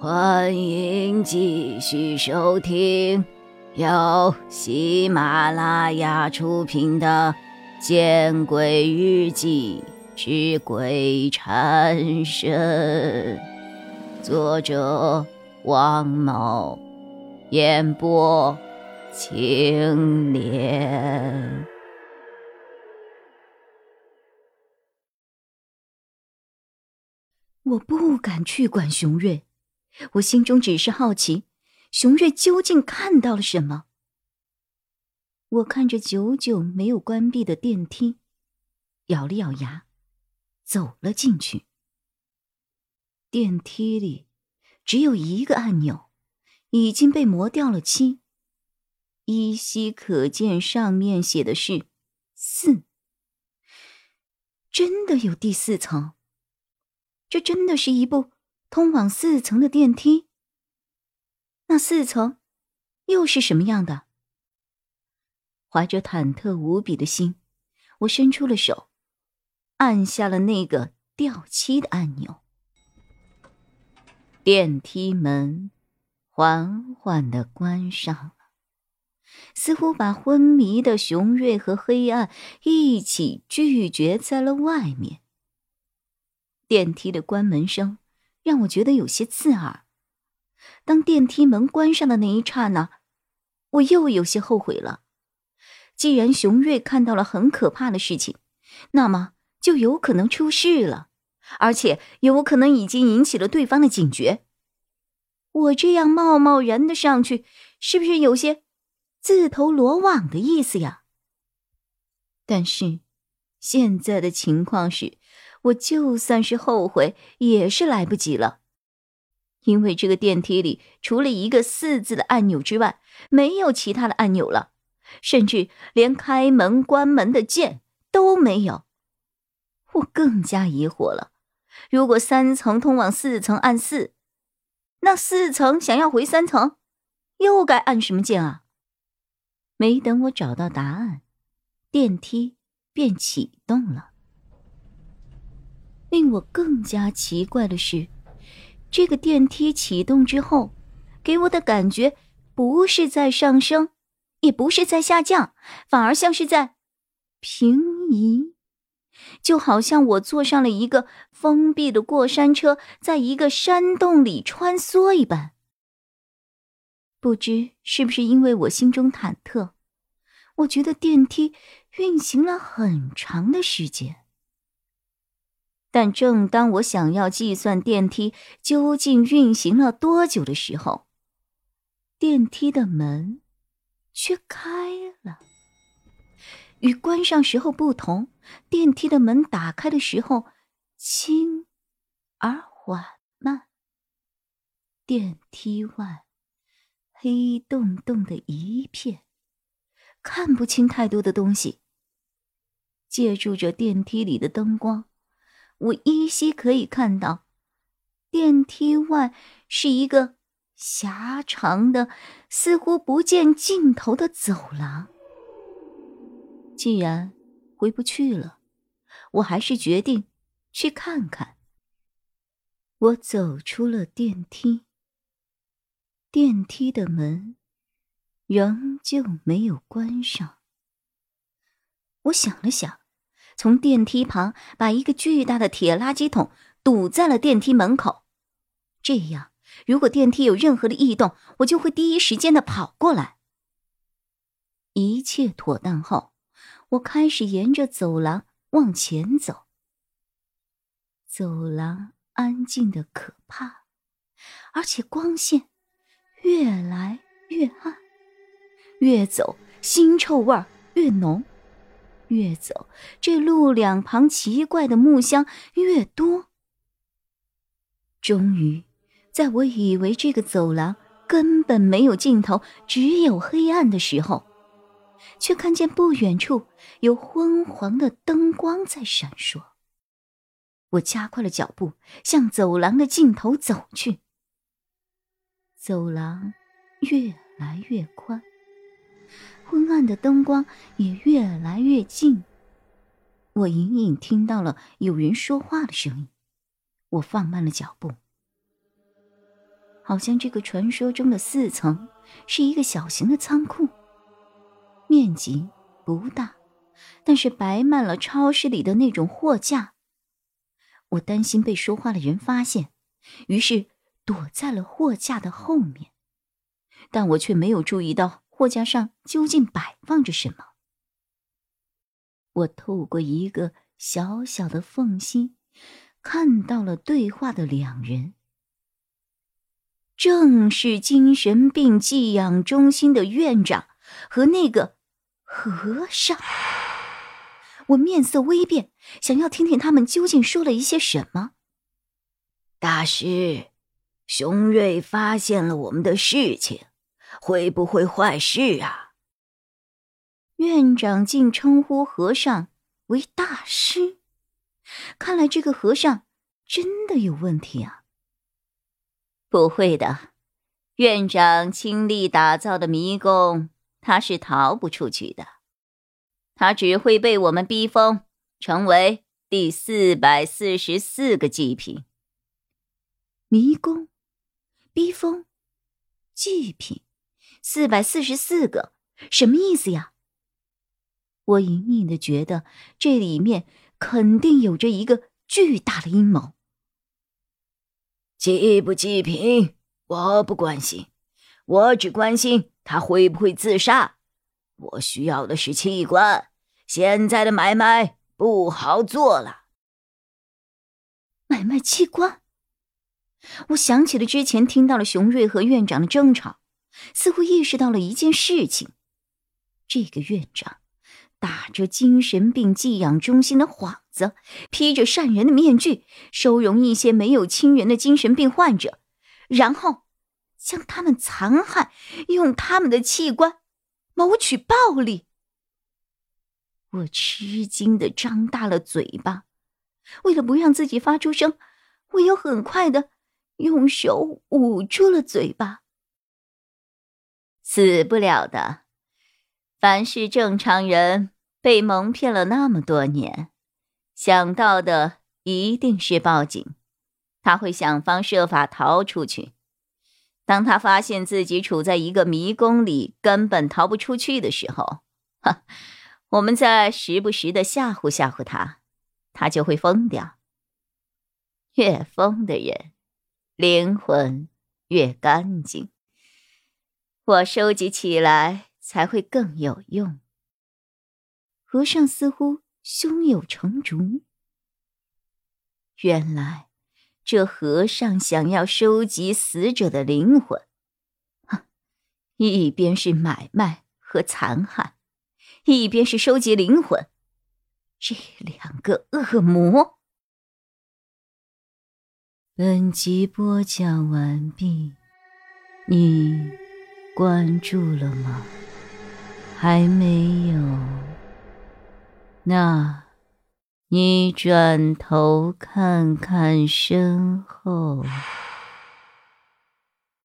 欢迎继续收听由喜马拉雅出品的《见鬼日记之鬼缠身》，作者王某，演播青莲。我不敢去管熊瑞。我心中只是好奇，熊瑞究竟看到了什么？我看着久久没有关闭的电梯，咬了咬牙，走了进去。电梯里只有一个按钮，已经被磨掉了漆，依稀可见上面写的是“四”。真的有第四层？这真的是一部？通往四层的电梯，那四层又是什么样的？怀着忐忑无比的心，我伸出了手，按下了那个掉漆的按钮。电梯门缓缓的关上了，似乎把昏迷的雄瑞和黑暗一起拒绝在了外面。电梯的关门声。让我觉得有些刺耳。当电梯门关上的那一刹那，我又有些后悔了。既然熊瑞看到了很可怕的事情，那么就有可能出事了，而且有可能已经引起了对方的警觉。我这样贸贸然的上去，是不是有些自投罗网的意思呀？但是，现在的情况是。我就算是后悔，也是来不及了，因为这个电梯里除了一个“四”字的按钮之外，没有其他的按钮了，甚至连开门、关门的键都没有。我更加疑惑了：如果三层通往四层按四，那四层想要回三层，又该按什么键啊？没等我找到答案，电梯便启动了。令我更加奇怪的是，这个电梯启动之后，给我的感觉不是在上升，也不是在下降，反而像是在平移，就好像我坐上了一个封闭的过山车，在一个山洞里穿梭一般。不知是不是因为我心中忐忑，我觉得电梯运行了很长的时间。但正当我想要计算电梯究竟运行了多久的时候，电梯的门却开了。与关上时候不同，电梯的门打开的时候轻而缓慢。电梯外黑洞洞的一片，看不清太多的东西。借助着电梯里的灯光。我依稀可以看到，电梯外是一个狭长的、似乎不见尽头的走廊。既然回不去了，我还是决定去看看。我走出了电梯，电梯的门仍旧没有关上。我想了想。从电梯旁把一个巨大的铁垃圾桶堵在了电梯门口，这样如果电梯有任何的异动，我就会第一时间的跑过来。一切妥当后，我开始沿着走廊往前走。走廊安静的可怕，而且光线越来越暗，越走腥臭味越浓。越走，这路两旁奇怪的木箱越多。终于，在我以为这个走廊根本没有尽头，只有黑暗的时候，却看见不远处有昏黄的灯光在闪烁。我加快了脚步，向走廊的尽头走去。走廊越来越宽。昏暗的灯光也越来越近，我隐隐听到了有人说话的声音。我放慢了脚步。好像这个传说中的四层是一个小型的仓库，面积不大，但是摆满了超市里的那种货架。我担心被说话的人发现，于是躲在了货架的后面，但我却没有注意到货架上究竟摆放着什么。我透过一个小小的缝隙，看到了对话的两人，正是精神病寄养中心的院长和那个和尚。我面色微变，想要听听他们究竟说了一些什么。大师，熊瑞发现了我们的事情，会不会坏事啊？院长竟称呼和尚为大师，看来这个和尚真的有问题啊！不会的，院长倾力打造的迷宫，他是逃不出去的。他只会被我们逼疯，成为第四百四十四个祭品。迷宫，逼疯，祭品，四百四十四个，什么意思呀？我隐隐的觉得这里面肯定有着一个巨大的阴谋。祭不祭品，我不关心，我只关心他会不会自杀。我需要的是器官，现在的买卖不好做了。买卖器官，我想起了之前听到了熊瑞和院长的争吵，似乎意识到了一件事情：这个院长打着精神病寄养中心的幌子，披着善人的面具，收容一些没有亲人的精神病患者，然后将他们残害，用他们的器官。谋取暴利，我吃惊的张大了嘴巴。为了不让自己发出声，我又很快的用手捂住了嘴巴。死不了的，凡是正常人被蒙骗了那么多年，想到的一定是报警。他会想方设法逃出去。当他发现自己处在一个迷宫里，根本逃不出去的时候，哈，我们在时不时的吓唬吓唬他，他就会疯掉。越疯的人，灵魂越干净。我收集起来才会更有用。和尚似乎胸有成竹。原来。这和尚想要收集死者的灵魂，哼，一边是买卖和残害，一边是收集灵魂，这两个恶魔。本集播讲完毕，你关注了吗？还没有？那。你转头看看身后。